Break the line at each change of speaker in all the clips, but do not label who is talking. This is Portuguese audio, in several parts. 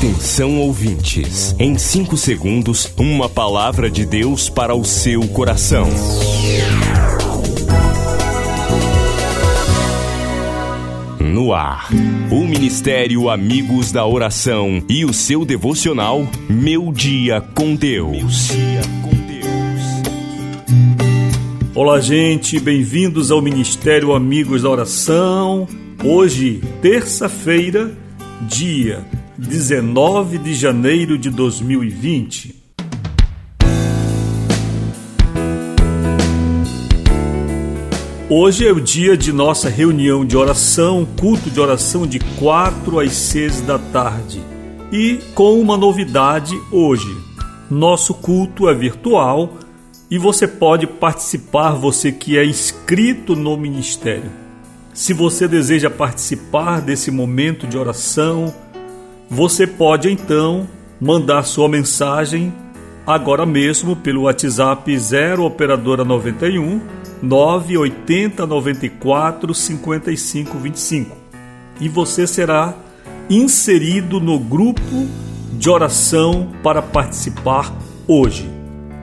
Atenção ouvintes, em 5 segundos, uma palavra de Deus para o seu coração. No ar, o Ministério Amigos da Oração e o seu devocional Meu Dia com Deus.
Olá, gente, bem-vindos ao Ministério Amigos da Oração. Hoje, terça-feira, dia 19 de janeiro de 2020. Hoje é o dia de nossa reunião de oração, culto de oração de 4 às 6 da tarde. E com uma novidade hoje. Nosso culto é virtual e você pode participar, você que é inscrito no ministério. Se você deseja participar desse momento de oração, você pode então mandar sua mensagem agora mesmo pelo WhatsApp 0 operadora 91 980 94 55 25 e você será inserido no grupo de oração para participar hoje.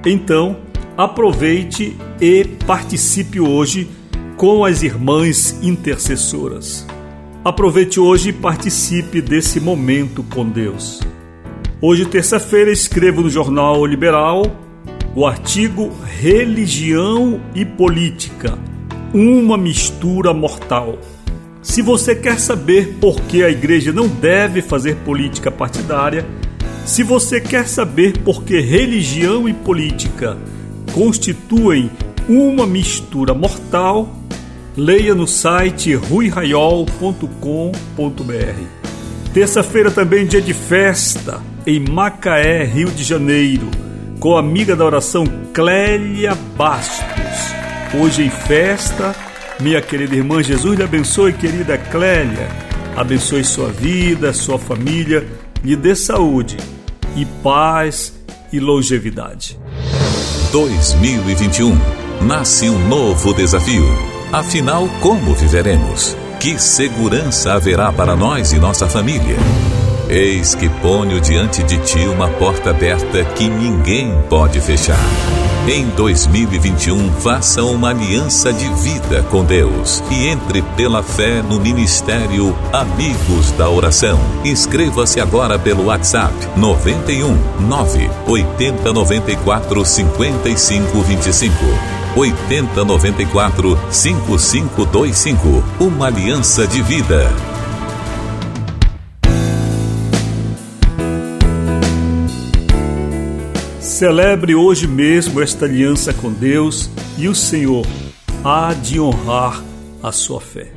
Então, aproveite e participe hoje com as irmãs intercessoras. Aproveite hoje e participe desse momento com Deus. Hoje, terça-feira, escrevo no Jornal Liberal o artigo Religião e Política uma mistura mortal. Se você quer saber por que a igreja não deve fazer política partidária, se você quer saber por que religião e política constituem uma mistura mortal, leia no site ruiraiol.com.br. Terça-feira também dia de festa em Macaé, Rio de Janeiro, com a amiga da oração Clélia Bastos. Hoje em festa, minha querida irmã, Jesus lhe abençoe, querida Clélia. Abençoe sua vida, sua família, lhe dê saúde e paz e longevidade.
2021 nasce um novo desafio Afinal, como viveremos? Que segurança haverá para nós e nossa família? Eis que ponho diante de ti uma porta aberta que ninguém pode fechar. Em 2021, faça uma aliança de vida com Deus e entre pela fé no ministério Amigos da Oração. Inscreva-se agora pelo WhatsApp 91 9 80 94 55 25. 8094 5525. Uma aliança de vida.
Celebre hoje mesmo esta aliança com Deus e o Senhor há de honrar a sua fé.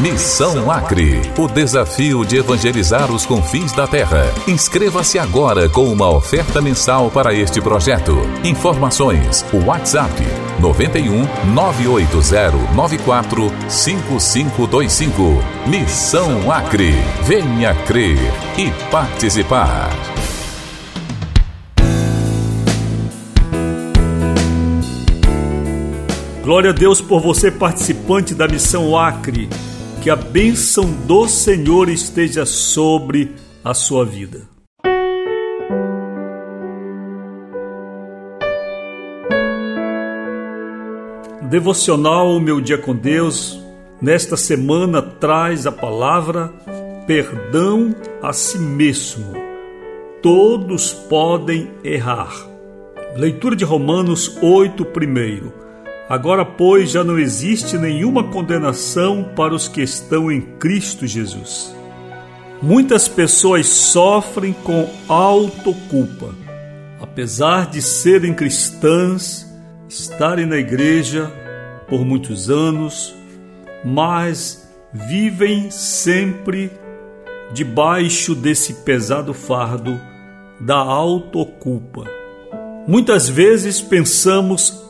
Missão Acre, o desafio de evangelizar os confins da terra. Inscreva-se agora com uma oferta mensal para este projeto. Informações: WhatsApp 91 980 94 5525. Missão Acre. Venha crer e participar.
Glória a Deus por você, participante da Missão Acre que a bênção do Senhor esteja sobre a sua vida. Devocional Meu Dia com Deus, nesta semana traz a palavra perdão a si mesmo. Todos podem errar. Leitura de Romanos 8, primeiro. Agora, pois, já não existe nenhuma condenação para os que estão em Cristo Jesus. Muitas pessoas sofrem com autoculpa, apesar de serem cristãs, estarem na igreja por muitos anos, mas vivem sempre debaixo desse pesado fardo da autoculpa. Muitas vezes pensamos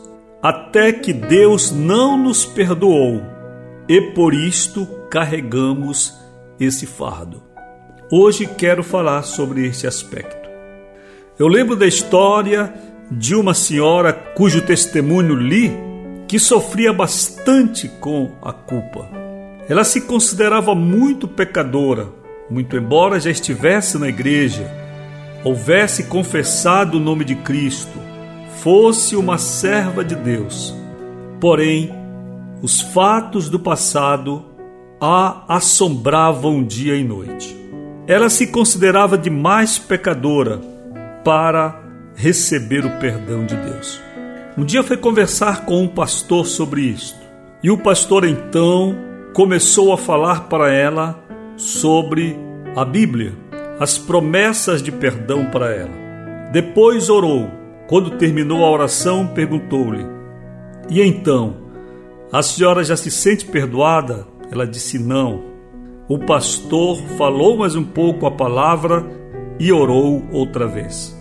até que Deus não nos perdoou e por isto carregamos esse fardo. Hoje quero falar sobre este aspecto. Eu lembro da história de uma senhora cujo testemunho li que sofria bastante com a culpa. Ela se considerava muito pecadora, muito embora já estivesse na igreja, houvesse confessado o nome de Cristo, fosse uma serva de Deus. Porém, os fatos do passado a assombravam dia e noite. Ela se considerava demais pecadora para receber o perdão de Deus. Um dia foi conversar com um pastor sobre isto. E o pastor então começou a falar para ela sobre a Bíblia, as promessas de perdão para ela. Depois orou. Quando terminou a oração, perguntou-lhe: E então, a senhora já se sente perdoada? Ela disse: Não. O pastor falou mais um pouco a palavra e orou outra vez.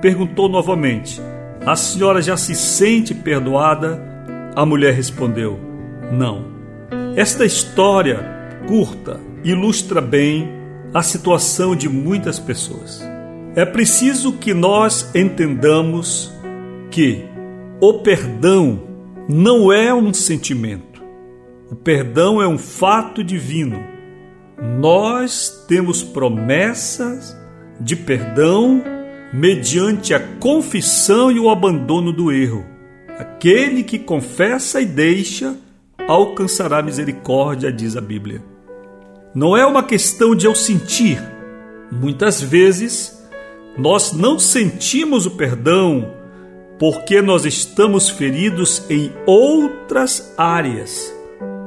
Perguntou novamente: A senhora já se sente perdoada? A mulher respondeu: Não. Esta história curta ilustra bem a situação de muitas pessoas. É preciso que nós entendamos que o perdão não é um sentimento. O perdão é um fato divino. Nós temos promessas de perdão mediante a confissão e o abandono do erro. Aquele que confessa e deixa alcançará misericórdia, diz a Bíblia. Não é uma questão de eu sentir. Muitas vezes nós não sentimos o perdão porque nós estamos feridos em outras áreas,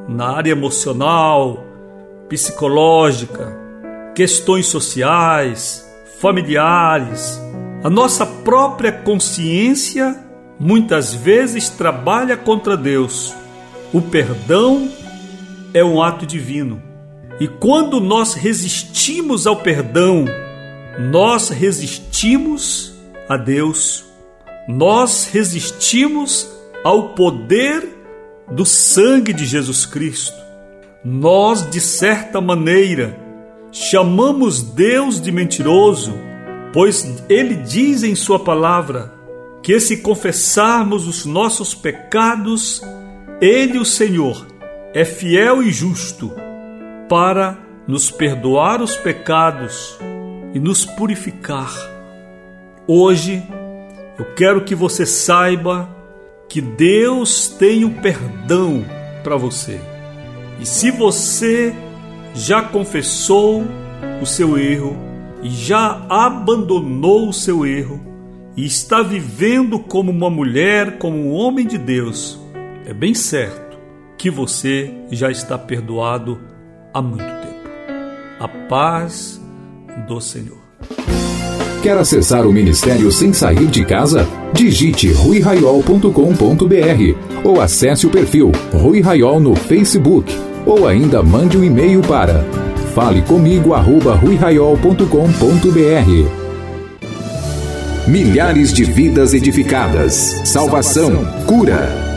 na área emocional, psicológica, questões sociais, familiares. A nossa própria consciência muitas vezes trabalha contra Deus. O perdão é um ato divino. E quando nós resistimos ao perdão, nós resistimos a Deus nós resistimos ao poder do sangue de Jesus Cristo. Nós, de certa maneira, chamamos Deus de mentiroso, pois Ele diz em Sua palavra que se confessarmos os nossos pecados, Ele, o Senhor, é fiel e justo para nos perdoar os pecados e nos purificar. Hoje, eu quero que você saiba que Deus tem o perdão para você. E se você já confessou o seu erro e já abandonou o seu erro e está vivendo como uma mulher, como um homem de Deus, é bem certo que você já está perdoado há muito tempo. A paz do Senhor.
Quer acessar o ministério sem sair de casa? Digite ruiraiol.com.br ou acesse o perfil Rui Raiol no Facebook ou ainda mande um e-mail para falecomigo@ruiraiol.com.br. Milhares de vidas edificadas, salvação, cura.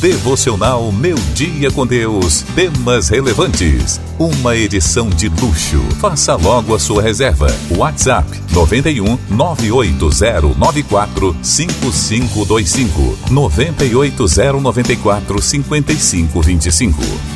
Devocional Meu Dia com Deus. Temas relevantes. Uma edição de luxo. Faça logo a sua reserva. WhatsApp 91 98094 5525 98094 5525.